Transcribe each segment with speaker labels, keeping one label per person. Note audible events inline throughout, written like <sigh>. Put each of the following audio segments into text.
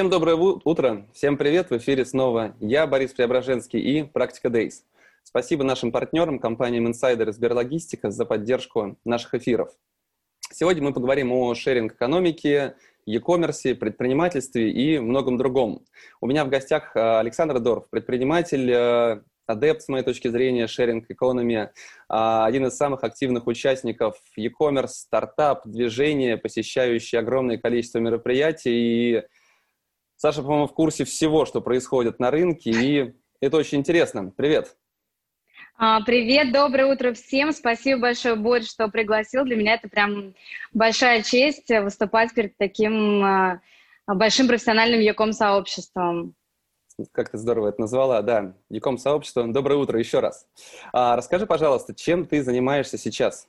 Speaker 1: Всем доброе утро, всем привет, в эфире снова я, Борис Преображенский и Практика Days. Спасибо нашим партнерам, компаниям Insider и Сберлогистика за поддержку наших эфиров. Сегодня мы поговорим о шеринг-экономике, e-commerce, предпринимательстве и многом другом. У меня в гостях э, Александр Доров, предприниматель, э, адепт, с моей точки зрения, шеринг экономии, э, один из самых активных участников e-commerce, стартап, движения, посещающий огромное количество мероприятий и Саша, по-моему, в курсе всего, что происходит на рынке, и это очень интересно. Привет!
Speaker 2: А, привет, доброе утро всем. Спасибо большое, Борь, что пригласил. Для меня это прям большая честь выступать перед таким а, большим профессиональным Яком-сообществом.
Speaker 1: Как ты здорово это назвала, да, Яком-сообщество. Доброе утро еще раз. А, расскажи, пожалуйста, чем ты занимаешься сейчас?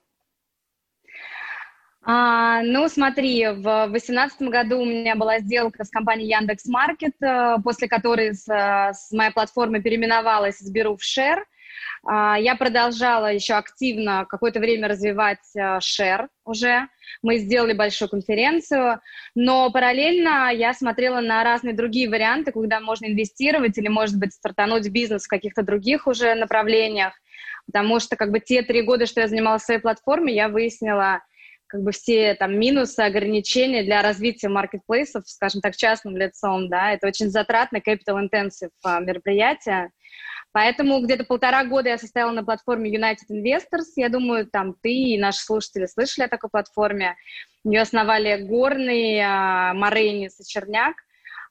Speaker 2: А, ну, смотри, в 2018 году у меня была сделка с компанией Яндекс Маркет, э, после которой с, с моя платформа переименовалась из Беру в Share. А, я продолжала еще активно какое-то время развивать Share уже. Мы сделали большую конференцию, но параллельно я смотрела на разные другие варианты, куда можно инвестировать или, может быть, стартануть бизнес в каких-то других уже направлениях. Потому что как бы те три года, что я занималась своей платформой, я выяснила, как бы все там минусы, ограничения для развития маркетплейсов, скажем так, частным лицом, да, это очень затратно, capital intensive а, мероприятие. Поэтому где-то полтора года я состояла на платформе United Investors. Я думаю, там ты и наши слушатели слышали о такой платформе. Ее основали Горный, а, Морейнис и Черняк.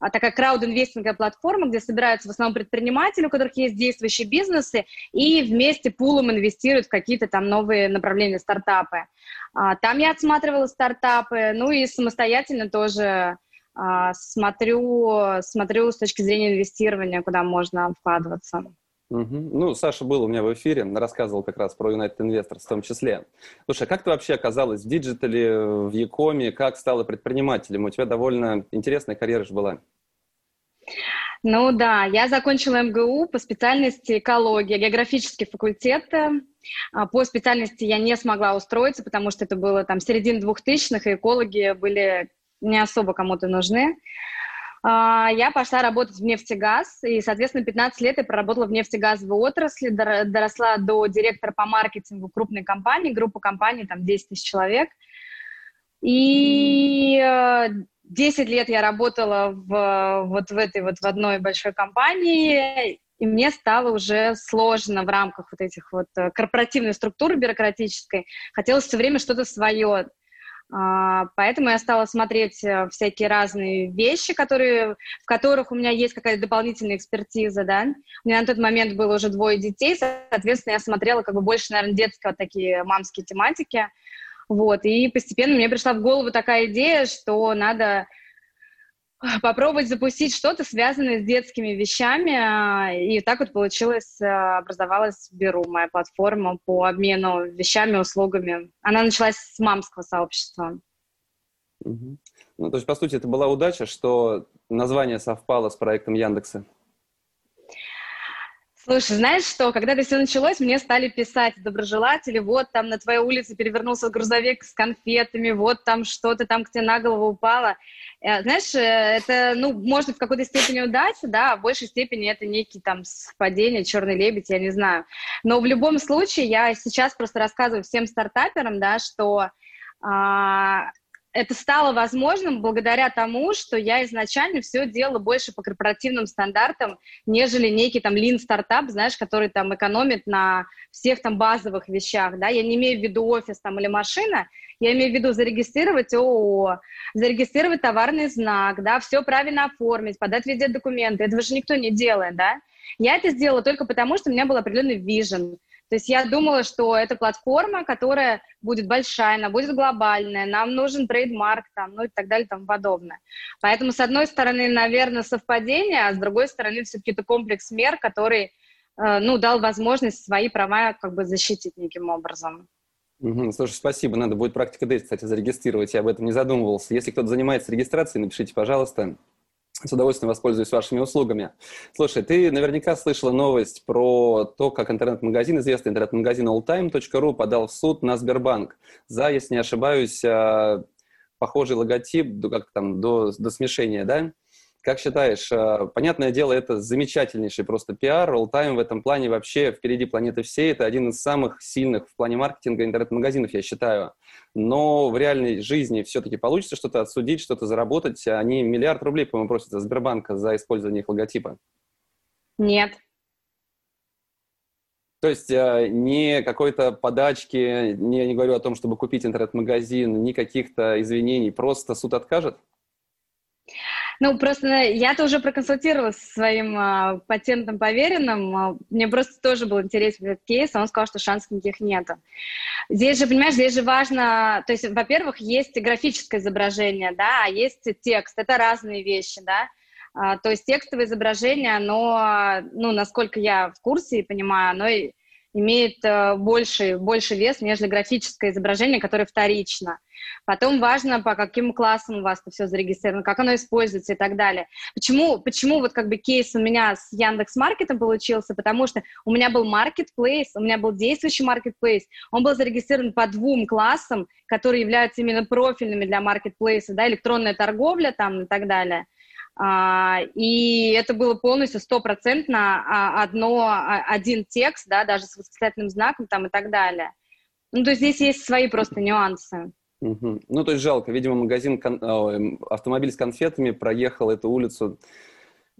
Speaker 2: А такая крауд-инвестинговая платформа, где собираются в основном предприниматели, у которых есть действующие бизнесы, и вместе пулом инвестируют в какие-то там новые направления, стартапы. А, там я отсматривала стартапы, ну и самостоятельно тоже а, смотрю, смотрю с точки зрения инвестирования, куда можно вкладываться.
Speaker 1: Угу. Ну, Саша был у меня в эфире, рассказывал как раз про United Investors в том числе. Слушай, а как ты вообще оказалась в digital е, в e-com е, как стала предпринимателем? У тебя довольно интересная карьера же была.
Speaker 2: Ну да, я закончила МГУ по специальности экология, географический факультет. А, по специальности я не смогла устроиться, потому что это было там середина двухтысячных, и экологи были не особо кому-то нужны. Я пошла работать в нефтегаз, и, соответственно, 15 лет я проработала в нефтегазовой отрасли, доросла до директора по маркетингу крупной компании, группа компаний, там 10 тысяч человек. И 10 э, лет я работала в, вот в этой вот в одной большой компании, и мне стало уже сложно в рамках вот этих вот э, корпоративной структуры бюрократической. Хотелось все время что-то свое а, поэтому я стала смотреть э, всякие разные вещи, которые, в которых у меня есть какая-то дополнительная экспертиза, да. У меня на тот момент было уже двое детей, соответственно, я смотрела как бы больше, наверное, детские вот такие мамские тематики. Вот, и постепенно мне пришла в голову такая идея, что надо попробовать запустить что-то, связанное с детскими вещами. И так вот получилось, а, образовалась Беру, моя платформа по обмену вещами, услугами. Она началась с мамского сообщества.
Speaker 1: Угу. Ну, то есть, по сути, это была удача, что название совпало с проектом Яндекса.
Speaker 2: Слушай, знаешь что, когда это все началось, мне стали писать доброжелатели, вот там на твоей улице перевернулся грузовик с конфетами, вот там что-то там к тебе на голову упало. Э, знаешь, э, это, ну, может, в какой-то степени удача, да, а в большей степени это некий там совпадение, черный лебедь, я не знаю. Но в любом случае я сейчас просто рассказываю всем стартаперам, да, что а, это стало возможным благодаря тому, что я изначально все делала больше по корпоративным стандартам, нежели некий там lean стартап, знаешь, который там экономит на всех там базовых вещах, да, я не имею в виду офис там или машина, я имею в виду зарегистрировать ООО, зарегистрировать товарный знак, да, все правильно оформить, подать везде документы, этого же никто не делает, да. Я это сделала только потому, что у меня был определенный вижен, То есть я думала, что это платформа, которая будет большая, она будет глобальная, нам нужен трейдмарк, там, ну и так далее, там подобное. Поэтому, с одной стороны, наверное, совпадение, а с другой стороны, все-таки это комплекс мер, который, э, ну, дал возможность свои права как бы защитить неким образом.
Speaker 1: Угу. Слушай, спасибо. Надо будет практика Дейс, кстати, зарегистрировать. Я об этом не задумывался. Если кто-то занимается регистрацией, напишите, пожалуйста. С удовольствием воспользуюсь вашими услугами. Слушай, ты наверняка слышала новость про то, как интернет-магазин, известный интернет-магазин alltime.ru подал в суд на Сбербанк за, если не ошибаюсь, а, похожий логотип, как там, до, до смешения, да? Как считаешь, э, понятное дело, это замечательнейший просто пиар. Alltime в этом плане вообще впереди планеты всей. Это один из самых сильных в плане маркетинга интернет-магазинов, я считаю. Но в реальной жизни все-таки получится что-то отсудить, что-то заработать. Они миллиард рублей, по-моему, просят за Сбербанка за использование их логотипа.
Speaker 2: Нет.
Speaker 1: То есть э, ни какой-то подачки, не, не говорю о том, чтобы купить интернет-магазин, ни каких-то извинений, просто суд откажет?
Speaker 2: Ну, просто я-то уже проконсультировалась со своим а, патентом поверенным. А, мне просто тоже был интересен этот кейс, а он сказал, что шансов никаких нет. Здесь же, понимаешь, здесь же важно, то есть, во-первых, есть графическое изображение, да, а есть текст, это разные вещи, да. А, то есть текстовое изображение, оно, ну, насколько я в курсе и понимаю, оно имеет э, больше, больше вес, нежели графическое изображение, которое вторично. Потом важно, по каким классам у вас это все зарегистрировано, как оно используется и так далее. Почему, почему вот как бы кейс у меня с Яндекс Маркетом получился? Потому что у меня был marketplace, у меня был действующий marketplace, он был зарегистрирован по двум классам, которые являются именно профильными для маркетплейса, да, электронная торговля там и так далее. А, и это было полностью стопроцентно а, одно, а, один текст, да, даже с восклицательным знаком там и так далее. Ну, то есть здесь есть свои просто нюансы.
Speaker 1: Угу. Ну, то есть жалко. Видимо, магазин, кон... Автомобиль с конфетами проехал эту улицу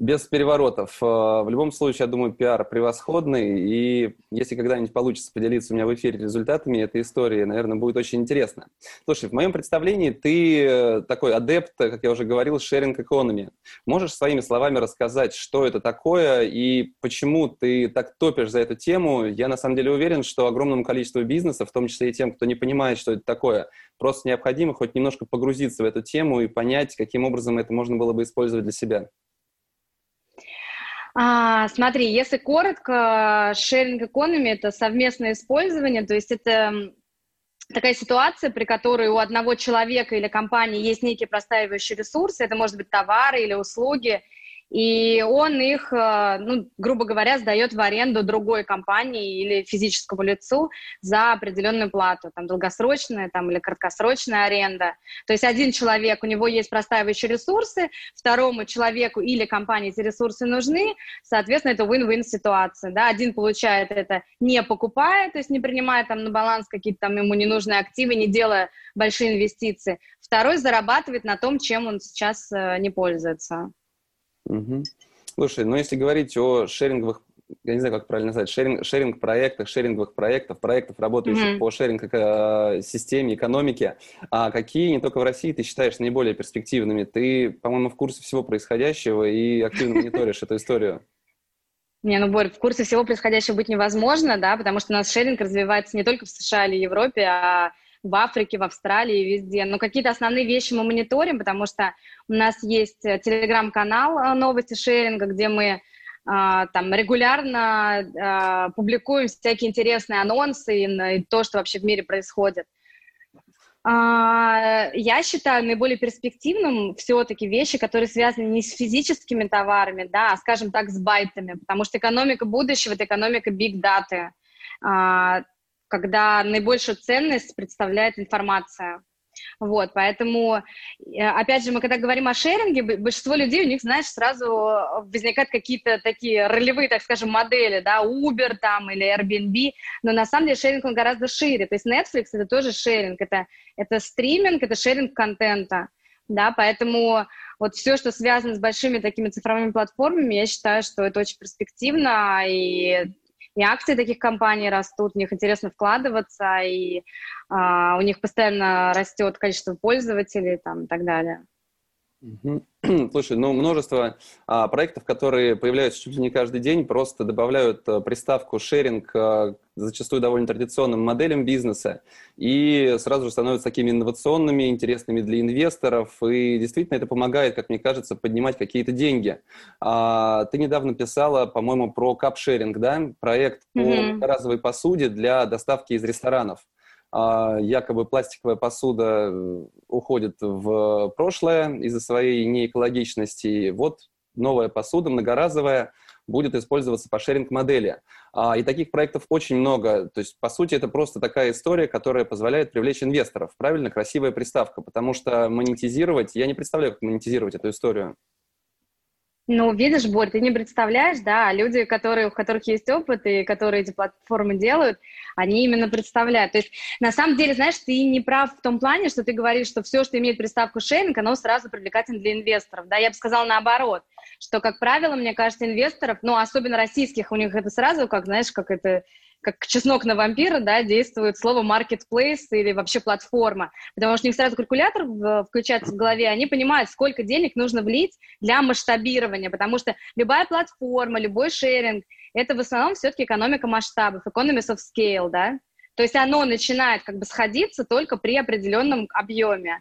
Speaker 1: без переворотов. Э, в любом случае, я думаю, пиар превосходный, и если когда-нибудь получится поделиться у меня в эфире результатами этой истории, наверное, будет очень интересно. Слушай, в моем представлении ты э, такой адепт, как я уже говорил, шеринг экономи. Можешь своими словами рассказать, что это такое и почему ты так топишь за эту тему? Я на самом деле уверен, что огромному количеству бизнесов, в том числе и тем, кто не понимает, что это такое, просто необходимо хоть немножко погрузиться в эту тему и понять, каким образом это можно было бы использовать для себя.
Speaker 2: А, смотри, если коротко, sharing economy – это совместное использование, то есть это такая ситуация, при которой у одного человека или компании есть некие простаивающие ресурсы, это может быть товары или услуги, и он их, э, ну, грубо говоря, сдает в аренду другой компании или физическому лицу за определенную плату, там, долгосрочная там, или краткосрочная аренда. То есть один человек, у него есть простаивающие ресурсы, второму человеку или компании эти ресурсы нужны, соответственно, это win-win ситуация, да, один получает это не покупая, то есть не принимая там на баланс какие-то там ему ненужные активы, не делая большие инвестиции, второй зарабатывает на том, чем он сейчас э, не пользуется.
Speaker 1: Угу. Слушай, ну если говорить о шеринговых, я не знаю, как правильно назвать, шеринг, шеринг-проектах, шеринговых проектов, проектов, работающих mm-hmm. по шеринг-системе, экономике, а какие не только в России ты считаешь наиболее перспективными? Ты, по-моему, в курсе всего происходящего и активно мониторишь эту историю.
Speaker 2: Не, ну, Борь, в курсе всего происходящего быть невозможно, да, потому что у нас шеринг развивается не только в США или Европе, а в Африке, в Австралии, везде. Но какие-то основные вещи мы мониторим, потому что у нас есть э, телеграм-канал э, новости шеринга, где мы Uh, там регулярно uh, публикуем всякие интересные анонсы и, то, что вообще в мире происходит. Uh, я считаю наиболее перспективным все-таки вещи, которые связаны не с физическими товарами, да, а, скажем так, с байтами, потому что экономика будущего – это экономика data когда наибольшую ценность представляет информация. Вот, поэтому, э, опять же, мы когда говорим о шеринге, большинство людей, у них, знаешь, сразу возникают какие-то такие ролевые, так скажем, модели, да, Uber там или Airbnb, но на самом деле шеринг, он гораздо шире. То есть Netflix — это тоже шеринг, это, это стриминг, это шеринг контента, да, поэтому вот все, что связано с большими такими цифровыми платформами, я считаю, что это очень перспективно, и и акции таких компаний растут, в них интересно вкладываться, и а, у них постоянно растет количество пользователей там, и так далее. <clears throat>
Speaker 1: Слушай, ну множество а, проектов, которые появляются чуть ли не каждый день, просто добавляют а, приставку шеринг а, зачастую довольно традиционным моделям бизнеса и сразу же становятся такими инновационными, интересными для инвесторов. И действительно это помогает, как мне кажется, поднимать какие-то деньги. А, ты недавно писала, по-моему, про капшеринг, да? Проект по mm-hmm. разовой посуде для доставки из ресторанов. А, якобы пластиковая посуда э, уходит в прошлое из-за своей неэкологичности. Вот новая посуда, многоразовая, будет использоваться по шеринг-модели. А, и таких проектов очень много. То есть, по сути, это просто такая история, которая позволяет привлечь инвесторов. Правильно? Красивая приставка. Потому что монетизировать... Я не представляю, как монетизировать эту историю.
Speaker 2: Ну, видишь, Борь, ты не представляешь, да, люди, которые, у которых есть опыт и которые эти платформы делают, они именно представляют. То есть, на самом деле, знаешь, ты не прав в том плане, что ты говоришь, что все, что имеет приставку шейнинг, оно сразу привлекательно для инвесторов. Да, я бы сказала наоборот, что, как правило, мне кажется, инвесторов, ну, особенно российских, у них это сразу, как, знаешь, как это как чеснок на вампира, да, действует слово marketplace или вообще платформа, потому что у них сразу калькулятор включается в голове, они понимают, сколько денег нужно влить для масштабирования, потому что любая платформа, любой шеринг, это в основном все-таки экономика масштабов, economies of scale, да, то есть оно начинает как бы сходиться только при определенном объеме.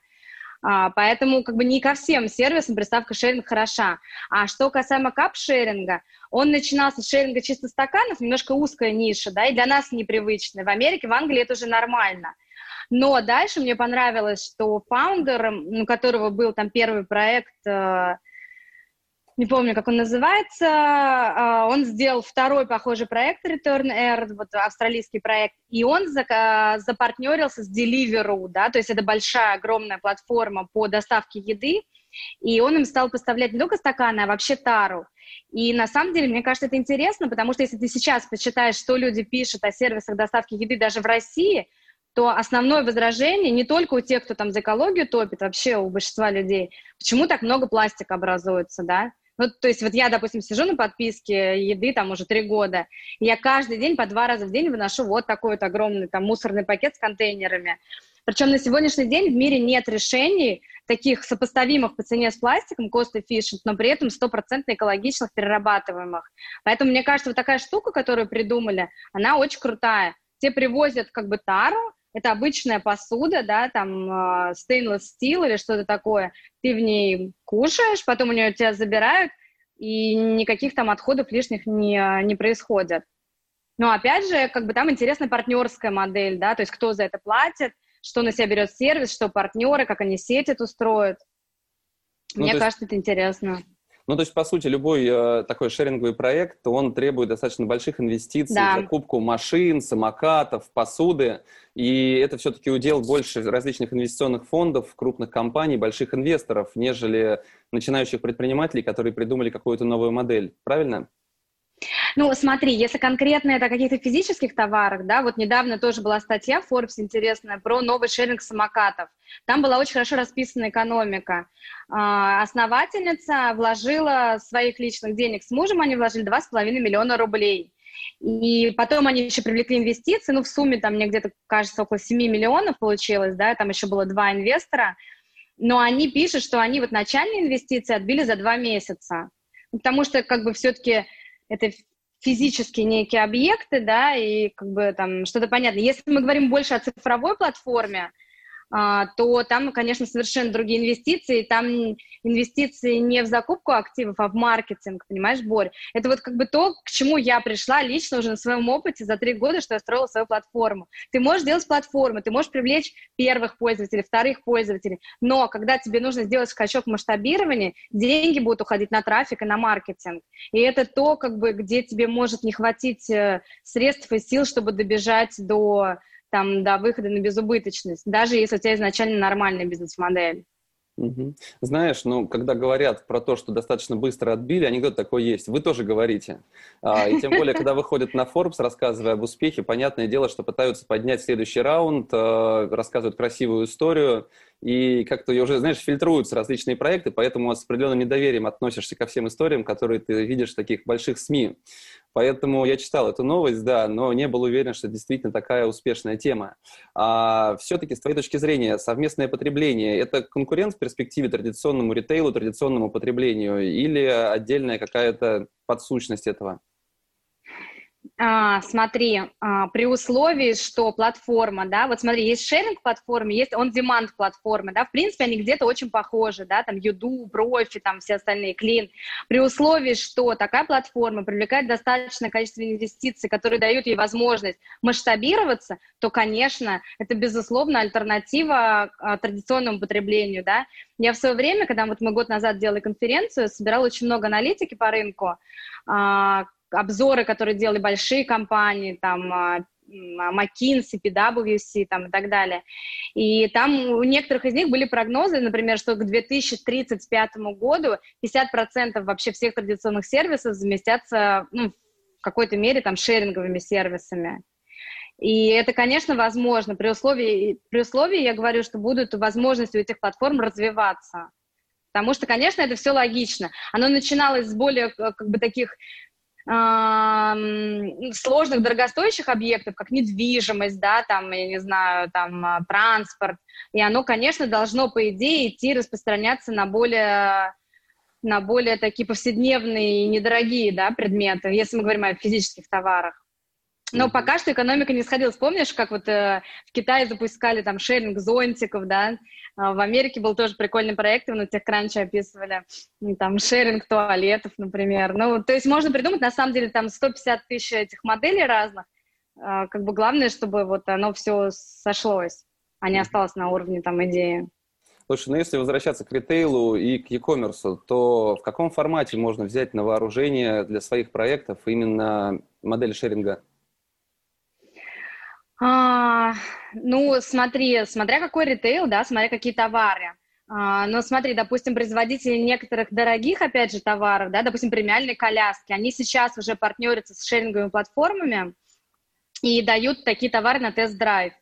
Speaker 2: А, поэтому как бы не ко всем сервисам приставка шеринг хороша. А что касаемо кап-шеринга, он начинался с шеринга чисто стаканов, немножко узкая ниша, да, и для нас непривычная. В Америке, в Англии это уже нормально. Но дальше мне понравилось, что фаундер, у которого был там первый проект э, не помню, как он называется, а, он сделал второй похожий проект Return Air, вот австралийский проект, и он запартнерился с Deliveroo, да, то есть это большая, огромная платформа по доставке еды, и он им стал поставлять не только стаканы, а вообще тару. И на самом деле, мне кажется, это интересно, потому что если ты сейчас почитаешь, что люди пишут о сервисах доставки еды даже в России, то основное возражение не только у тех, кто там за экологию топит, вообще у большинства людей, почему так много пластика образуется, да? Ну, то есть вот я, допустим, сижу на подписке еды там уже три года, и я каждый день по два раза в день выношу вот такой вот огромный там мусорный пакет с контейнерами. Причем на сегодняшний день в мире нет решений таких сопоставимых по цене с пластиком, cost efficient, но при этом стопроцентно экологичных, перерабатываемых. Поэтому, мне кажется, вот такая штука, которую придумали, она очень крутая. Те привозят как бы тару, это обычная посуда, да, там э, stainless steel или что-то такое, ты в ней кушаешь, потом у нее тебя забирают, и никаких там отходов лишних не, не происходит. Но опять же, как бы там интересная партнерская модель, да, то есть кто за это платит, что на себя берет сервис, что партнеры, как они сеть эту строят. Ну, Мне кажется, есть... это интересно.
Speaker 1: Ну, то есть, по сути, любой э, такой шеринговый проект, он требует достаточно больших инвестиций да. закупку машин, самокатов, посуды, и это все-таки удел больше различных инвестиционных фондов, крупных компаний, больших инвесторов, нежели начинающих предпринимателей, которые придумали какую-то новую модель. Правильно?
Speaker 2: Ну, смотри, если конкретно это о каких-то физических товарах, да, вот недавно тоже была статья в Forbes интересная про новый шеринг самокатов. Там была очень хорошо расписана экономика. А, основательница вложила своих личных денег с мужем, они вложили 2,5 миллиона рублей. И потом они еще привлекли инвестиции, ну, в сумме там мне где-то, кажется, около 7 миллионов получилось, да, там еще было два инвестора. Но они пишут, что они вот начальные инвестиции отбили за два месяца. Потому что, как бы, все-таки это физические некие объекты, да, и как бы там что-то понятно. Если мы говорим больше о цифровой платформе, то там, конечно, совершенно другие инвестиции. Там инвестиции не в закупку активов, а в маркетинг, понимаешь, Борь? Это вот как бы то, к чему я пришла лично уже на своем опыте за три года, что я строила свою платформу. Ты можешь сделать платформу, ты можешь привлечь первых пользователей, вторых пользователей, но когда тебе нужно сделать скачок масштабирования, деньги будут уходить на трафик и на маркетинг. И это то, как бы, где тебе может не хватить э, средств и сил, чтобы добежать до там, до выхода на безубыточность, даже если у тебя изначально нормальная бизнес-модель.
Speaker 1: Угу. Знаешь, ну, когда говорят про то, что достаточно быстро отбили, анекдот такой есть. Вы тоже говорите. А, и тем более, когда выходят на Forbes, рассказывая об успехе, понятное дело, что пытаются поднять следующий раунд, а, рассказывают красивую историю. И как-то уже, знаешь, фильтруются различные проекты, поэтому с определенным недоверием относишься ко всем историям, которые ты видишь в таких больших СМИ. Поэтому я читал эту новость, да, но не был уверен, что действительно такая успешная тема. А все-таки, с твоей точки зрения, совместное потребление – это конкурент в перспективе традиционному ритейлу, традиционному потреблению или отдельная какая-то подсущность этого?
Speaker 2: А, смотри, а, при условии, что платформа, да, вот смотри, есть шеринг платформы, есть on-demand платформы, да, в принципе, они где-то очень похожи, да, там Юду, Профи, там все остальные, Клин. При условии, что такая платформа привлекает достаточное количество инвестиций, которые дают ей возможность масштабироваться, то, конечно, это, безусловно, альтернатива а, традиционному потреблению, да. Я в свое время, когда вот мы год назад делали конференцию, собирала очень много аналитики по рынку, а, обзоры, которые делали большие компании, там, а, McKinsey, PwC там, и так далее. И там у некоторых из них были прогнозы, например, что к 2035 году 50% вообще всех традиционных сервисов заместятся ну, в какой-то мере там шеринговыми сервисами. И это, конечно, возможно при условии, при условии, я говорю, что будут возможности у этих платформ развиваться. Потому что, конечно, это все логично. Оно начиналось с более как бы таких сложных, дорогостоящих объектов, как недвижимость, да, там, я не знаю, там, а, транспорт, и оно, конечно, должно, по идее, идти распространяться на более на более такие повседневные и недорогие да, предметы, если мы говорим о физических товарах. Но пока что экономика не сходила. Помнишь, как вот э, в Китае запускали там шеринг зонтиков, да? А в Америке был тоже прикольный проект, мы на TechCrunch описывали, там шеринг туалетов, например. Ну, то есть можно придумать, на самом деле, там 150 тысяч этих моделей разных. Э, как бы главное, чтобы вот оно все сошлось, а не осталось на уровне там идеи.
Speaker 1: Слушай, ну если возвращаться к ритейлу и к e-commerce, то в каком формате можно взять на вооружение для своих проектов именно модель шеринга?
Speaker 2: А, ну, смотри, смотря какой ритейл, да, смотря какие товары. А, но смотри, допустим, производители некоторых дорогих, опять же, товаров, да, допустим, премиальные коляски, они сейчас уже партнерятся с шеринговыми платформами и дают такие товары на тест-драйв.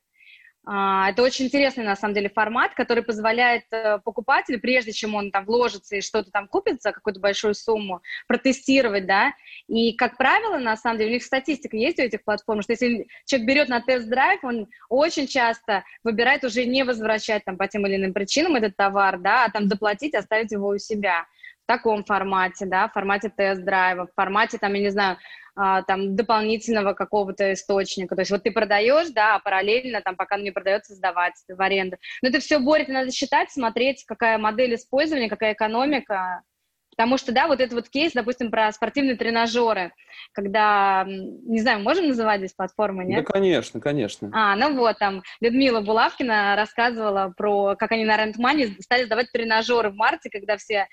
Speaker 2: А, это очень интересный, на самом деле, формат, который позволяет э, покупателю, прежде чем он там вложится и что-то там купит за какую-то большую сумму, протестировать, да, и, как правило, на самом деле, у них статистика есть у этих платформ, что если человек берет на тест-драйв, он очень часто выбирает уже не возвращать там по тем или иным причинам этот товар, да, а там доплатить, оставить его у себя таком формате, да, в формате тест-драйва, в формате, там, я не знаю, а, там, дополнительного какого-то источника. То есть вот ты продаешь, да, а параллельно, там, пока не продается, сдавать в аренду. Но это все борет, надо считать, смотреть, какая модель использования, какая экономика. Потому что, да, вот этот вот кейс, допустим, про спортивные тренажеры, когда, не знаю, можем называть здесь платформы, нет?
Speaker 1: Да, конечно, конечно.
Speaker 2: А, ну вот, там Людмила Булавкина рассказывала про, как они на Money стали сдавать тренажеры в марте, когда все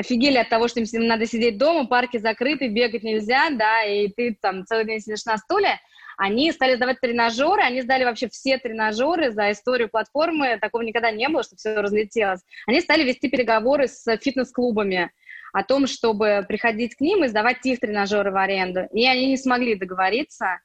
Speaker 2: офигели от того, что им надо сидеть дома, парки закрыты, бегать нельзя, да, и ты там целый день сидишь на стуле, они стали сдавать тренажеры, они сдали вообще все тренажеры за историю платформы, такого никогда не было, чтобы все разлетелось. Они стали вести переговоры с фитнес-клубами о том, чтобы приходить к ним и сдавать их тренажеры в аренду. И они не смогли договориться,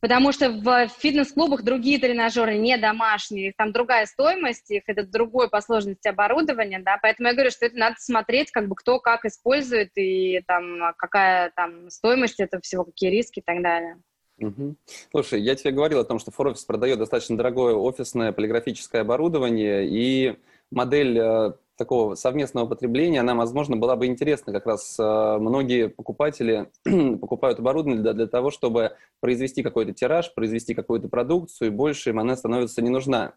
Speaker 2: Потому что в фитнес-клубах другие тренажеры не домашние, там другая стоимость их, это другой по сложности оборудования, да, поэтому я говорю, что это надо смотреть, как бы кто как использует и там какая там стоимость этого всего, какие риски и так далее.
Speaker 1: Угу. Слушай, я тебе говорил о том, что Форофис продает достаточно дорогое офисное полиграфическое оборудование, и модель э, такого совместного потребления, она, возможно, была бы интересна. Как раз э, многие покупатели <clears throat> покупают оборудование для, для того, чтобы произвести какой-то тираж, произвести какую-то продукцию, и больше им она становится не нужна.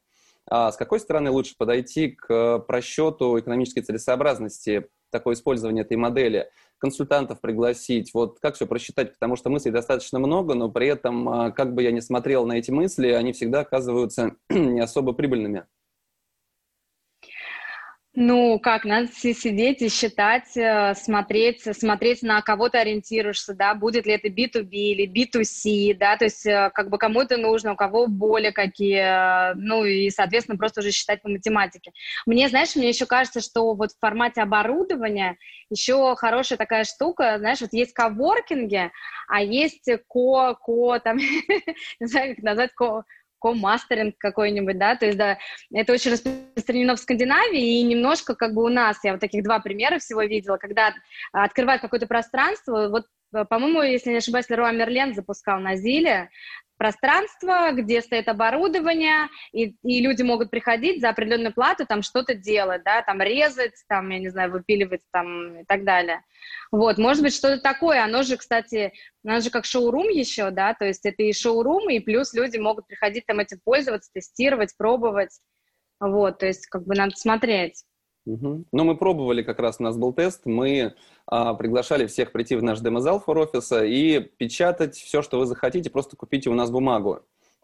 Speaker 1: А с какой стороны лучше подойти к просчету экономической целесообразности такого использования этой модели? Консультантов пригласить, вот как все просчитать, потому что мыслей достаточно много, но при этом, э, как бы я ни смотрел на эти мысли, они всегда оказываются <clears throat> не особо прибыльными.
Speaker 2: Ну, как, надо сидеть и считать, э, смотреть, смотреть на кого ты ориентируешься, да, будет ли это B2B или B2C, да, то есть э, как бы кому это нужно, у кого боли какие, э, ну и, соответственно, просто уже считать по математике. Мне, знаешь, мне еще кажется, что вот в формате оборудования еще хорошая такая штука, знаешь, вот есть коворкинги, а есть ко, ко, там, <laughs> не знаю, как назвать, ко, комастеринг какой-нибудь, да, то есть, да, это очень распространено в Скандинавии, и немножко как бы у нас, я вот таких два примера всего видела, когда открывают какое-то пространство, вот по-моему, если не ошибаюсь, Леруа Мерлен запускал на Зиле, пространство, где стоит оборудование, и, и люди могут приходить за определенную плату, там что-то делать, да, там резать, там, я не знаю, выпиливать там и так далее. Вот, может быть, что-то такое, оно же, кстати, оно же как шоурум еще, да, то есть это и шоурум, и плюс люди могут приходить там этим пользоваться, тестировать, пробовать, вот, то есть как бы надо смотреть.
Speaker 1: Угу. Ну, мы пробовали, как раз у нас был тест, мы а, приглашали всех прийти в наш демозал фор-офиса и печатать все, что вы захотите, просто купите у нас бумагу.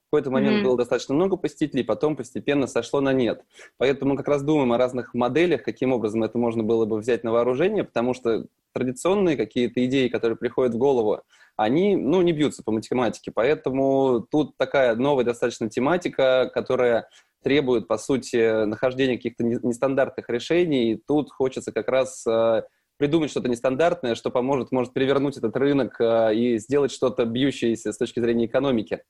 Speaker 1: В какой-то момент mm-hmm. было достаточно много посетителей, потом постепенно сошло на нет. Поэтому мы как раз думаем о разных моделях, каким образом это можно было бы взять на вооружение, потому что традиционные какие-то идеи, которые приходят в голову, они, ну, не бьются по математике. Поэтому тут такая новая достаточно тематика, которая требует, по сути, нахождения каких-то нестандартных решений. И тут хочется как раз э, придумать что-то нестандартное, что поможет, может перевернуть этот рынок э, и сделать что-то бьющееся с точки зрения экономики.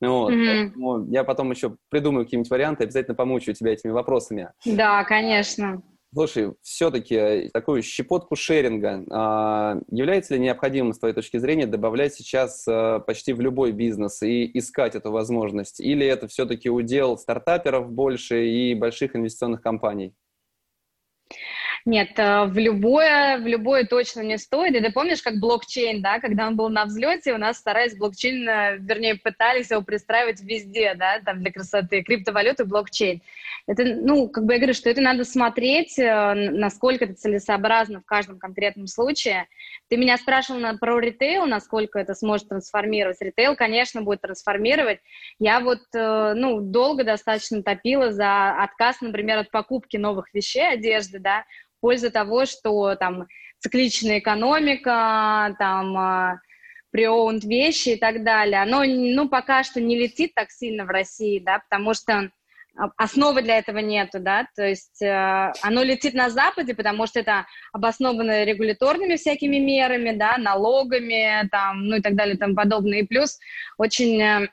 Speaker 1: Вот. Mm-hmm. я потом еще придумаю какие-нибудь варианты, обязательно помучу тебя этими вопросами.
Speaker 2: Да, конечно.
Speaker 1: Слушай, все-таки э, такую щепотку шеринга а, является ли необходимым, с твоей точки зрения, добавлять сейчас а, почти в любой бизнес и искать эту возможность? Или это все-таки удел стартаперов больше и больших инвестиционных компаний?
Speaker 2: Нет, э, в любое, в любое точно не стоит. И ты помнишь, как блокчейн, да, когда он был на взлете, у нас старались блокчейн, э, вернее, пытались его пристраивать везде, да, там для красоты, криптовалюты, блокчейн. Это, ну, как бы я говорю, что это надо смотреть, э, насколько это целесообразно в каждом конкретном случае. Ты меня спрашивал на, про ритейл, насколько это сможет трансформировать. Ритейл, конечно, будет трансформировать. Я вот, ну, долго достаточно топила за отказ, например, от покупки новых вещей, одежды, да, польза того, что там цикличная экономика, там а, pre вещи и так далее, оно, ну, пока что не летит так сильно в России, да, потому что основы для этого нету, да, то есть э, оно летит на Западе, потому что это обосновано регуляторными всякими мерами, да, налогами, там, ну и так далее, и тому подобное, и плюс очень э,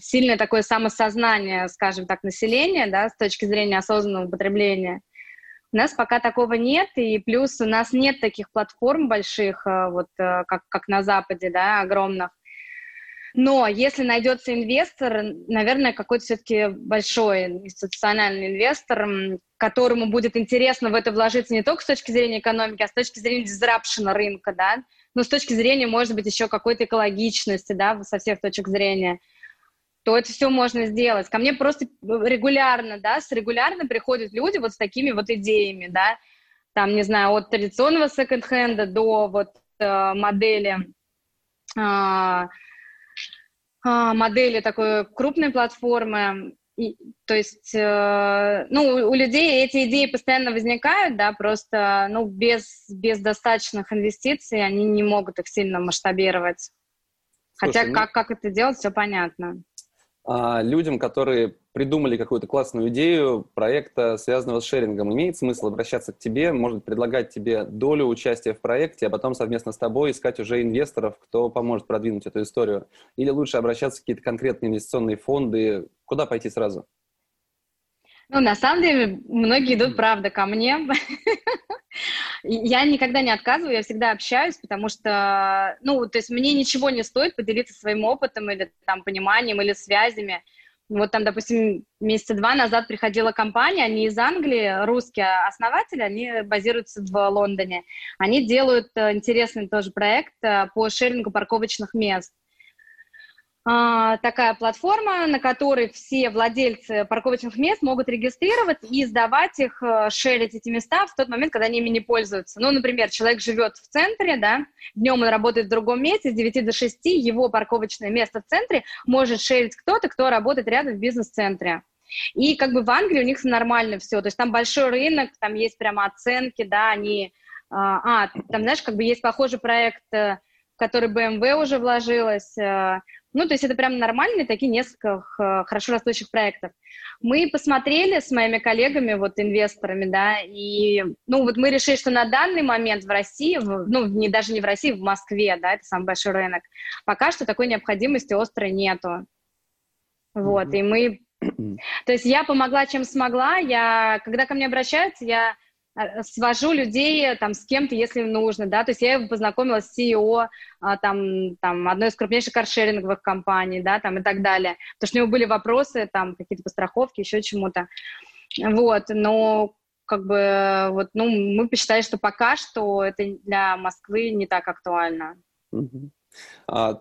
Speaker 2: сильное такое самосознание, скажем так, населения, да, с точки зрения осознанного потребления – у нас пока такого нет, и плюс у нас нет таких платформ больших, э, вот э, как, как на Западе, да, огромных. Но если найдется инвестор, наверное, какой-то все-таки большой институциональный инвестор, которому будет интересно в это вложиться не только с точки зрения экономики, а с точки зрения дизрапшена рынка, да, но с точки зрения, может быть, еще какой-то экологичности, да, со всех точек зрения – то это все можно сделать. Ко мне просто регулярно, да, регулярно приходят люди вот с такими вот идеями, да, там, не знаю, от традиционного секонд-хенда до вот э, модели, э, модели такой крупной платформы. И, то есть, э, ну, у людей эти идеи постоянно возникают, да, просто, ну, без, без достаточных инвестиций они не могут их сильно масштабировать. Слушай, Хотя ну... как, как это делать, все понятно
Speaker 1: людям, которые придумали какую-то классную идею проекта, связанного с шерингом, имеет смысл обращаться к тебе, может предлагать тебе долю участия в проекте, а потом совместно с тобой искать уже инвесторов, кто поможет продвинуть эту историю? Или лучше обращаться в какие-то конкретные инвестиционные фонды? Куда пойти сразу?
Speaker 2: Ну, на самом деле, многие идут, правда, ко мне. <laughs> Я никогда не отказываю, я всегда общаюсь, потому что, ну, то есть мне ничего не стоит поделиться своим опытом или там пониманием или связями. Вот там, допустим, месяца два назад приходила компания, они из Англии, русские основатели, они базируются в Лондоне. Они делают э, интересный тоже проект э, по шерингу парковочных мест. А, такая платформа, на которой все владельцы парковочных мест могут регистрировать и сдавать их, э, шерить эти места в тот момент, когда они ими не пользуются. Ну, например, человек живет в центре, да, днем он работает в другом месте, с 9 до 6 его парковочное место в центре может шерить кто-то, кто работает рядом в бизнес-центре. И как бы в Англии у них нормально все, то есть там большой рынок, там есть прямо оценки, да, они... А, а там, знаешь, как бы есть похожий проект, э, в который BMW уже вложилась, э, ну, то есть это прям нормальные такие несколько хорошо растущих проектов. Мы посмотрели с моими коллегами, вот инвесторами, да, и, ну, вот мы решили, что на данный момент в России, в, ну, не, даже не в России, в Москве, да, это самый большой рынок, пока что такой необходимости острой нету. Вот, mm-hmm. и мы... <clears throat> То есть я помогла, чем смогла. Я, когда ко мне обращаются, я э, свожу людей там с кем-то, если нужно, да, то есть я его познакомила с CEO а, там, там одной из крупнейших каршеринговых компаний, да, там и так далее, потому что у него были вопросы, там какие-то по страховке, еще чему-то, вот, но как бы вот, ну, мы посчитали, что пока что это для Москвы не так актуально.
Speaker 1: А,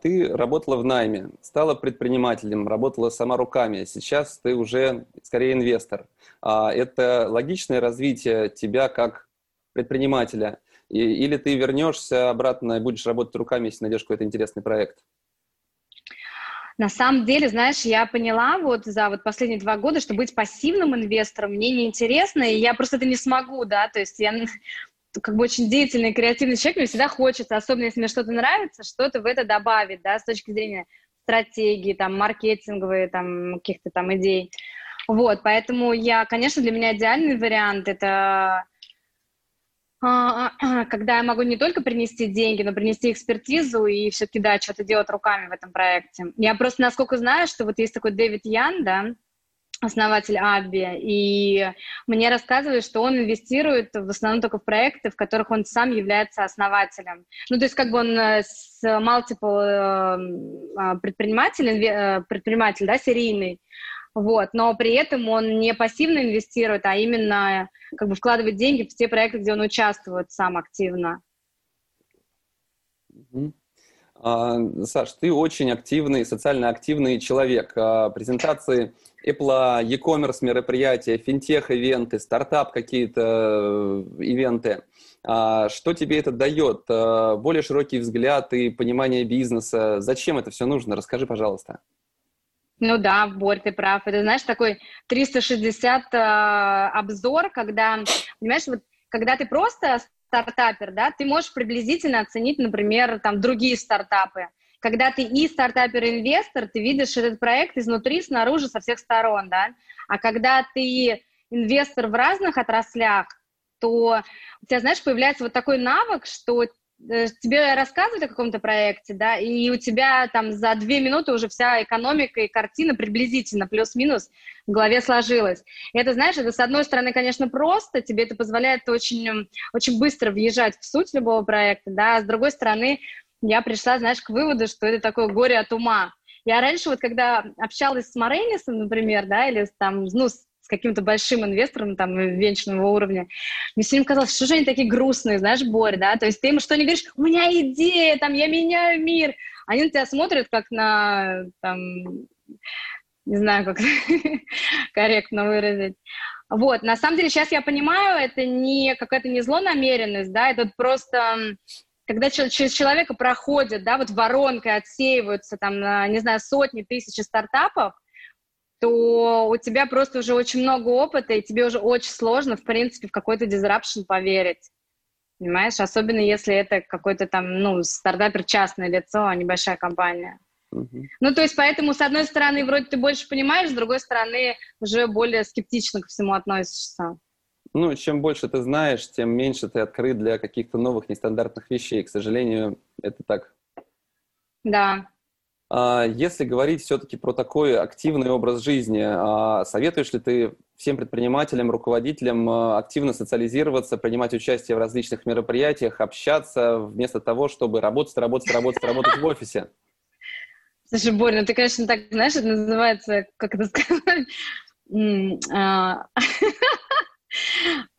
Speaker 1: ты работала в найме, стала предпринимателем, работала сама руками. Сейчас ты уже скорее инвестор. А, это логичное развитие тебя как предпринимателя? или ты вернешься обратно и будешь работать руками, если найдешь какой-то интересный проект?
Speaker 2: На самом деле, знаешь, я поняла вот за вот последние два года, что быть пассивным инвестором мне неинтересно, и я просто это не смогу, да, то есть я как бы очень деятельный, креативный человек, мне всегда хочется, особенно если мне что-то нравится, что-то в это добавить, да, с точки зрения стратегии, там, маркетинговые, там, каких-то там идей. Вот, поэтому я, конечно, для меня идеальный вариант – это а, а, когда я могу не только принести деньги, но принести экспертизу и все-таки, да, что-то делать руками в этом проекте. Я просто, насколько знаю, что вот есть такой Дэвид Ян, да, основатель Абби, и мне рассказывают, что он инвестирует в основном только в проекты, в которых он сам является основателем. Ну, то есть как бы он э, с multiple э, а, предприниматель, э, предприниматель, да, серийный, вот, но при этом он не пассивно инвестирует, а именно как бы вкладывает деньги в те проекты, где он участвует сам активно.
Speaker 1: А, Саш, ты очень активный, социально активный человек. А, презентации Apple, e-commerce мероприятия, финтех-ивенты, стартап какие-то э, ивенты. А, что тебе это дает? Более широкий взгляд и понимание бизнеса. Зачем это все нужно? Расскажи, пожалуйста.
Speaker 2: Ну да, Борь, ты прав. Это, знаешь, такой 360 э, обзор, когда, понимаешь, вот когда ты просто стартапер, да, ты можешь приблизительно оценить, например, там другие стартапы. Когда ты и стартапер, и инвестор, ты видишь этот проект изнутри, снаружи, со всех сторон, да. А когда ты инвестор в разных отраслях, то у тебя, знаешь, появляется вот такой навык, что Э, тебе рассказывают о каком-то проекте, да, и у тебя там за две минуты уже вся экономика и картина приблизительно плюс-минус в голове сложилась. И это, знаешь, это с одной стороны, конечно, просто, тебе это позволяет очень, очень быстро въезжать в суть любого проекта, да, а с другой стороны, я пришла, знаешь, к выводу, что это такое горе от ума. Я раньше вот, когда общалась с Морейнисом, например, да, или там, ну, с с каким-то большим инвестором там венчурного уровня, мне все время казалось, что же они такие грустные, знаешь, Борь, да, то есть ты им что не говоришь, у меня идея, там, я меняю мир, они на тебя смотрят как на, там, не знаю, как <laughs> корректно выразить. Вот, на самом деле сейчас я понимаю, это не какая-то не злонамеренность, да, это просто когда через человека проходит, да, вот воронкой отсеиваются там, не знаю, сотни, тысячи стартапов, то у тебя просто уже очень много опыта, и тебе уже очень сложно, в принципе, в какой-то disruption поверить. Понимаешь? Особенно если это какой-то там, ну, стартапер частное лицо, а небольшая компания. Ну, то есть, поэтому, с одной стороны, вроде ты больше понимаешь, с другой стороны, уже более скептично ко всему относишься.
Speaker 1: Ну, чем больше ты знаешь, тем меньше ты открыт для каких-то новых нестандартных вещей. К сожалению, это так.
Speaker 2: Да,
Speaker 1: а, если говорить все-таки про такой активный образ жизни, а, советуешь ли ты всем предпринимателям, руководителям а, активно социализироваться, принимать участие в различных мероприятиях, общаться, вместо того, чтобы работать, работать, работать, работать в офисе?
Speaker 2: Слушай, Боря, ну ты, конечно, так, знаешь, это называется, как это сказать, <laughs>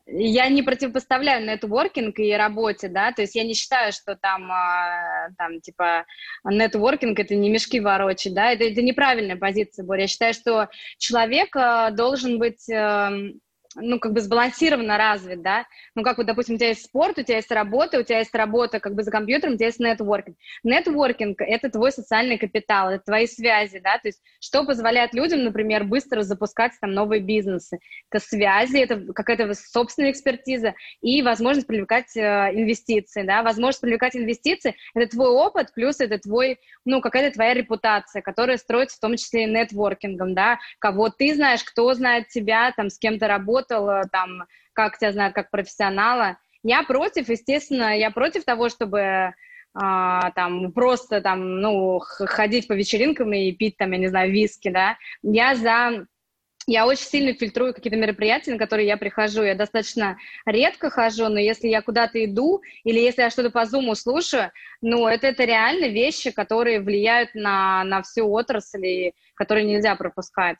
Speaker 2: я не противопоставляю нетворкинг и работе, да, то есть я не считаю, что там, а, там типа, нетворкинг — это не мешки ворочать, да, это, это неправильная позиция, Боря. Я считаю, что человек а, должен быть эм, ну, как бы сбалансированно развит, да, ну, как вот, допустим, у тебя есть спорт, у тебя есть работа, у тебя есть работа как бы за компьютером, у тебя есть нетворкинг. Нетворкинг — это твой социальный капитал, это твои связи, да, то есть что позволяет людям, например, быстро запускать там новые бизнесы? Это связи, это какая-то собственная экспертиза и возможность привлекать э, инвестиции, да, возможность привлекать инвестиции — это твой опыт, плюс это твой, ну, какая-то твоя репутация, которая строится в том числе и нетворкингом, да, кого ты знаешь, кто знает тебя, там, с кем то работаешь, работал, там, как тебя знают как профессионала. Я против, естественно, я против того, чтобы а, там просто там, ну, ходить по вечеринкам и пить там, я не знаю, виски, да. Я за я очень сильно фильтрую какие-то мероприятия, на которые я прихожу. Я достаточно редко хожу, но если я куда-то иду или если я что-то по зуму слушаю, ну, это, это реально вещи, которые влияют на, на всю отрасль и которые нельзя пропускать.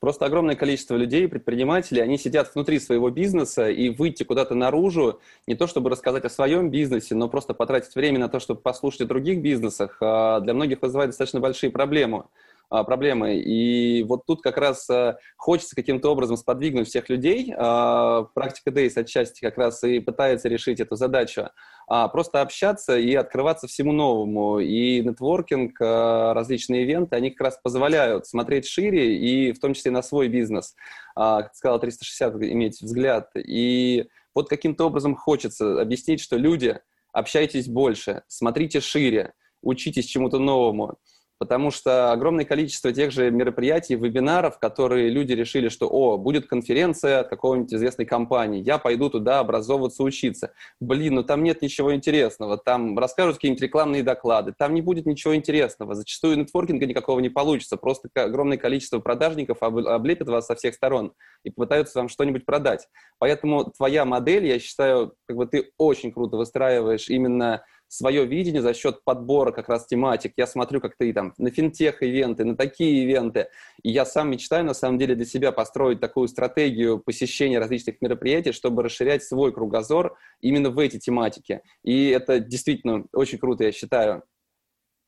Speaker 1: Просто огромное количество людей, предпринимателей, они сидят внутри своего бизнеса, и выйти куда-то наружу, не то чтобы рассказать о своем бизнесе, но просто потратить время на то, чтобы послушать о других бизнесах, а, для многих вызывает достаточно большие проблемы. А, проблемы. И вот тут как раз а, хочется каким-то образом сподвигнуть всех людей. А, практика Days отчасти как раз и пытается решить эту задачу. Просто общаться и открываться всему новому. И нетворкинг, различные ивенты, они как раз позволяют смотреть шире и в том числе на свой бизнес. Как сказал 360, иметь взгляд. И вот каким-то образом хочется объяснить, что люди, общайтесь больше, смотрите шире, учитесь чему-то новому потому что огромное количество тех же мероприятий, вебинаров, которые люди решили, что, о, будет конференция от какой-нибудь известной компании, я пойду туда образовываться, учиться. Блин, ну там нет ничего интересного, там расскажут какие-нибудь рекламные доклады, там не будет ничего интересного, зачастую нетворкинга никакого не получится, просто огромное количество продажников облепят вас со всех сторон и попытаются вам что-нибудь продать. Поэтому твоя модель, я считаю, как бы ты очень круто выстраиваешь именно свое видение за счет подбора как раз тематик. Я смотрю, как ты там на финтех-ивенты, на такие ивенты. И я сам мечтаю, на самом деле, для себя построить такую стратегию посещения различных мероприятий, чтобы расширять свой кругозор именно в эти тематики. И это действительно очень круто, я считаю.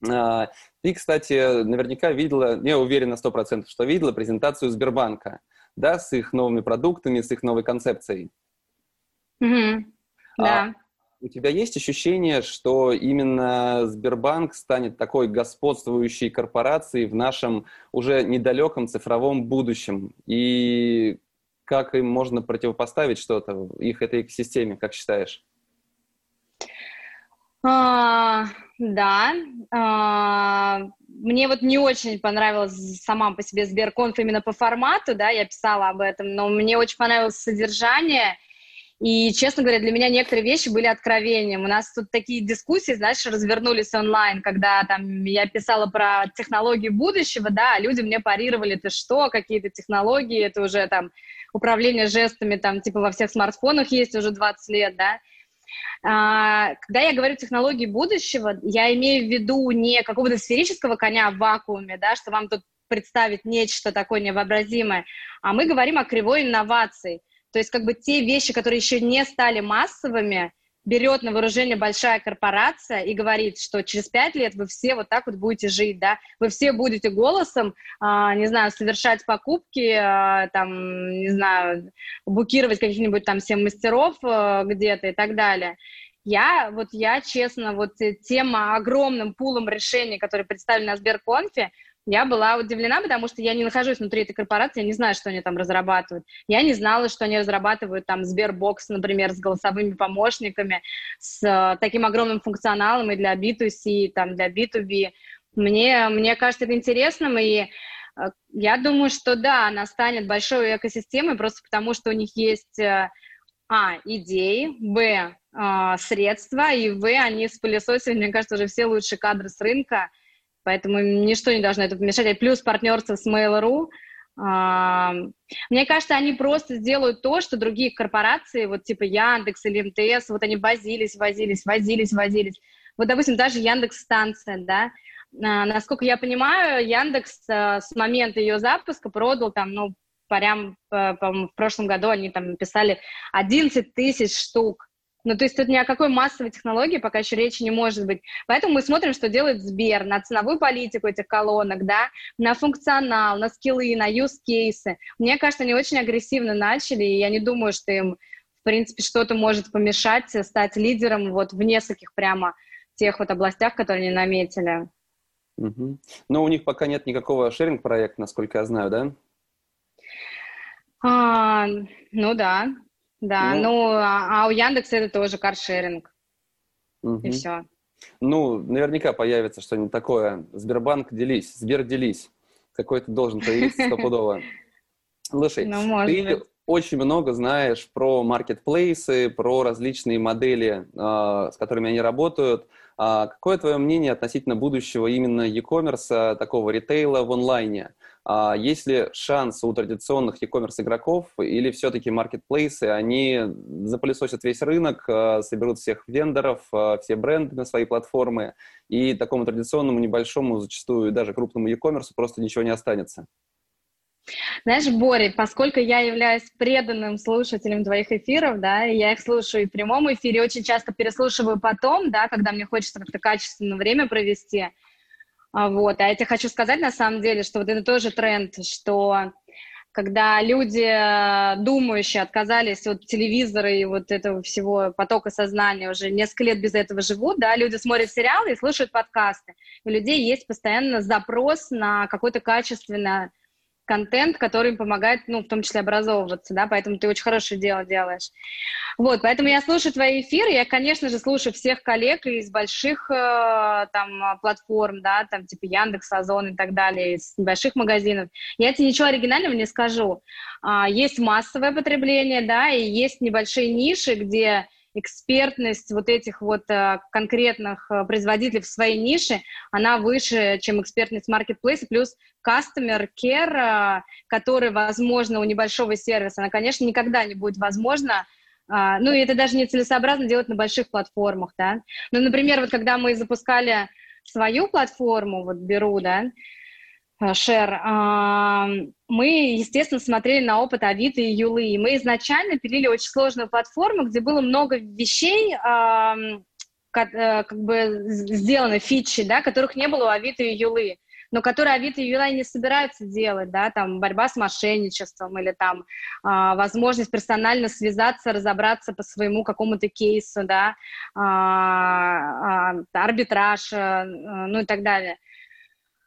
Speaker 1: А, ты, кстати, наверняка видела, я уверен на 100%, что видела презентацию Сбербанка, да, с их новыми продуктами, с их новой концепцией.
Speaker 2: Mm-hmm. Да.
Speaker 1: У тебя есть ощущение, что именно Сбербанк станет такой господствующей корпорацией в нашем уже недалеком цифровом будущем? И как им можно противопоставить что-то в их этой экосистеме, как считаешь?
Speaker 2: А, да. А, мне вот не очень понравилась сама по себе Сберконф именно по формату, да, я писала об этом, но мне очень понравилось содержание – и, честно говоря, для меня некоторые вещи были откровением. У нас тут такие дискуссии, знаешь, развернулись онлайн, когда там я писала про технологии будущего, да, а люди мне парировали, ты что, какие-то технологии, это уже там управление жестами, там, типа во всех смартфонах есть уже 20 лет, да. А, когда я говорю технологии будущего, я имею в виду не какого-то сферического коня в вакууме, да, что вам тут представить нечто такое невообразимое, а мы говорим о кривой инноваций – то есть как бы те вещи, которые еще не стали массовыми, берет на вооружение большая корпорация и говорит, что через пять лет вы все вот так вот будете жить, да, вы все будете голосом, а, не знаю, совершать покупки, а, там, не знаю, букировать каких-нибудь там всем мастеров а, где-то и так далее. Я, вот я, честно, вот тем огромным пулом решений, которые представлены на Сберконфе, я была удивлена, потому что я не нахожусь внутри этой корпорации, я не знаю, что они там разрабатывают. Я не знала, что они разрабатывают там Сбербокс, например, с голосовыми помощниками, с э, таким огромным функционалом и для B2C, и там для B2B. Мне, мне кажется это интересным, и э, я думаю, что да, она станет большой экосистемой, просто потому что у них есть э, а, идеи, б, э, средства, и в, они спылесосили, мне кажется, уже все лучшие кадры с рынка, Поэтому ничто не должно это помешать. Плюс партнерство с Mail.ru. А, мне кажется, они просто сделают то, что другие корпорации, вот типа Яндекс или МТС, вот они возились, возились, возились, возились. Вот, допустим, даже Яндекс-станция, да, а, насколько я понимаю, Яндекс а, с момента ее запуска продал там, ну, прям, в прошлом году они там написали 11 тысяч штук ну, то есть тут ни о какой массовой технологии пока еще речи не может быть. Поэтому мы смотрим, что делает Сбер, на ценовую политику этих колонок, да, на функционал, на скиллы, на use кейсы. Мне кажется, они очень агрессивно начали, и я не думаю, что им, в принципе, что-то может помешать стать лидером вот в нескольких прямо тех вот областях, которые они наметили.
Speaker 1: Угу. Но у них пока нет никакого шеринг-проекта, насколько я знаю, да?
Speaker 2: А, ну да, да, ну, ну а, а у Яндекса это тоже каршеринг. Угу. И все.
Speaker 1: Ну, наверняка появится что-нибудь такое. Сбербанк, делись. Сбер, делись. Какой-то должен появиться стопудово. <laughs> Слушай, ну, ты, очень много знаешь про маркетплейсы, про различные модели, э, с которыми они работают. А какое твое мнение относительно будущего именно e-commerce, такого ритейла в онлайне? А есть ли шанс у традиционных e-commerce игроков или все-таки маркетплейсы, они запылесосят весь рынок, а, соберут всех вендоров, а, все бренды на свои платформы, и такому традиционному небольшому, зачастую даже крупному e-commerce просто ничего не останется?
Speaker 2: Знаешь, Бори, поскольку я являюсь преданным слушателем твоих эфиров, да, я их слушаю и в прямом эфире, очень часто переслушиваю потом, да, когда мне хочется как-то качественное время провести, вот. А я тебе хочу сказать на самом деле, что вот это тоже тренд, что когда люди э, думающие отказались от телевизора и вот этого всего потока сознания, уже несколько лет без этого живут, да, люди смотрят сериалы и слушают подкасты. У людей есть постоянно запрос на какое-то качественное контент, который им помогает, ну, в том числе образовываться, да, поэтому ты очень хорошее дело делаешь. Вот, поэтому я слушаю твои эфиры, я, конечно же, слушаю всех коллег из больших э, там платформ, да, там типа Яндекс, Озон и так далее, из небольших магазинов. Я тебе ничего оригинального не скажу. А, есть массовое потребление, да, и есть небольшие ниши, где экспертность вот этих вот э, конкретных э, производителей в своей нише, она выше, чем экспертность маркетплейса, плюс customer care, э, который, возможно, у небольшого сервиса, она, конечно, никогда не будет возможно а, ну, и это даже не целесообразно делать на больших платформах, да. Ну, например, вот когда мы запускали свою платформу, вот Беру, да, Шер, а, мы, естественно, смотрели на опыт Авито и Юлы. И мы изначально пилили очень сложную платформу, где было много вещей, как, э, как бы сделано, фичи, да, которых не было у Авито и Юлы но которые Авито и Юлай не собираются делать, да, там борьба с мошенничеством или там э, возможность персонально связаться, разобраться по своему какому-то кейсу, да, э, э, арбитраж, э, ну и так далее.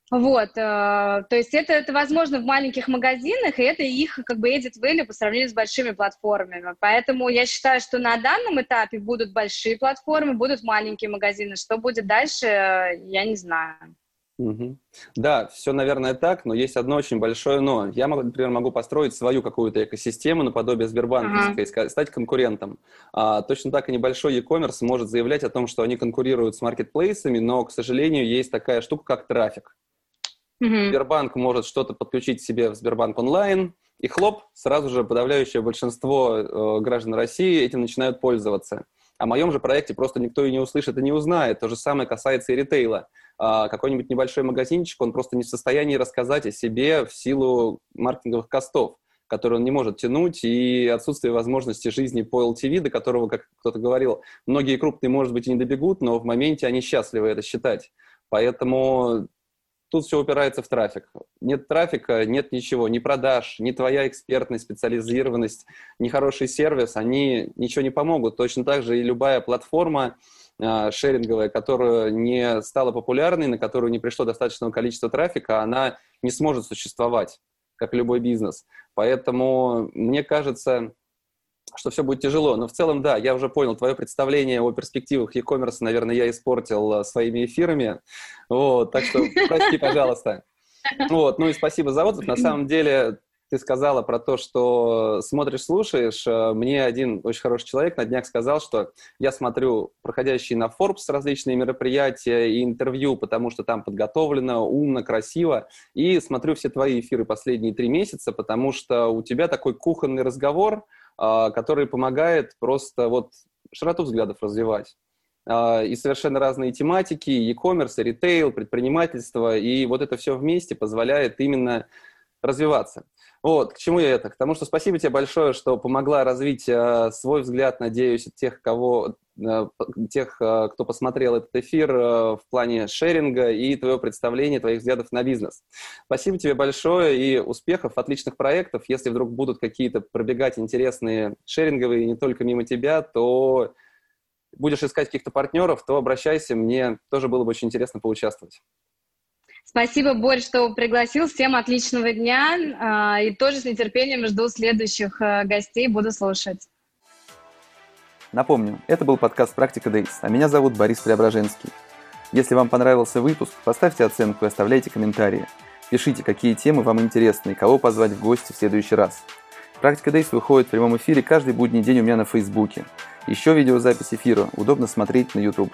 Speaker 2: Вот, э, то есть это, это возможно в маленьких магазинах, и это их как бы edit value по сравнению с большими платформами. Поэтому я считаю, что на данном этапе будут большие платформы, будут маленькие магазины. Что будет дальше, я не знаю.
Speaker 1: Угу. Да, все, наверное, так, но есть одно очень большое но. Я, например, могу построить свою какую-то экосистему наподобие Сбербанка ага. и стать конкурентом. А, точно так и небольшой e-commerce может заявлять о том, что они конкурируют с маркетплейсами, но, к сожалению, есть такая штука, как трафик. Угу. Сбербанк может что-то подключить себе в Сбербанк онлайн, и хлоп, сразу же подавляющее большинство э, граждан России этим начинают пользоваться. О моем же проекте просто никто и не услышит и не узнает. То же самое касается и ритейла. А, какой-нибудь небольшой магазинчик, он просто не в состоянии рассказать о себе в силу маркетинговых костов которые он не может тянуть, и отсутствие возможности жизни по LTV, до которого, как кто-то говорил, многие крупные, может быть, и не добегут, но в моменте они счастливы это считать. Поэтому тут все упирается в трафик. Нет трафика, нет ничего, ни продаж, ни твоя экспертность, специализированность, ни хороший сервис, они ничего не помогут. Точно так же и любая платформа, а, шеринговая, которая не стала популярной, на которую не пришло достаточного количества трафика, она не сможет существовать, как любой бизнес. Поэтому мне кажется, что все будет тяжело. Но в целом, да, я уже понял, твое представление о перспективах e-commerce, наверное, я испортил а, своими эфирами. Вот, так что прости, <laughs> пожалуйста. Вот, ну и спасибо за отзыв. На самом деле, ты сказала про то, что смотришь, слушаешь. Э, мне один очень хороший человек на днях сказал, что я смотрю проходящие на Forbes различные мероприятия и интервью, потому что там подготовлено, умно, красиво. И смотрю все твои эфиры последние три месяца, потому что у тебя такой кухонный разговор, э, который помогает просто вот широту взглядов развивать. Э, и совершенно разные тематики, e-commerce, ритейл, предпринимательство, и вот это все вместе позволяет именно развиваться. Вот, к чему я это? К тому, что спасибо тебе большое, что помогла развить э, свой взгляд, надеюсь, тех, кого, э, тех, э, кто посмотрел этот эфир э, в плане шеринга и твоего представления, твоих взглядов на бизнес. Спасибо тебе большое и успехов, отличных проектов. Если вдруг будут какие-то пробегать интересные шеринговые не только мимо тебя, то будешь искать каких-то партнеров, то обращайся, мне тоже было бы очень интересно поучаствовать.
Speaker 2: Спасибо, Борь, что пригласил. Всем отличного дня. А, и тоже с нетерпением жду следующих э, гостей. Буду слушать.
Speaker 3: Напомню, это был подкаст «Практика Дейс», а меня зовут Борис Преображенский. Если вам понравился выпуск, поставьте оценку и оставляйте комментарии. Пишите, какие темы вам интересны и кого позвать в гости в следующий раз.
Speaker 1: Практика Days выходит в прямом эфире каждый будний день у меня на Фейсбуке. Еще видеозапись эфира удобно смотреть на YouTube.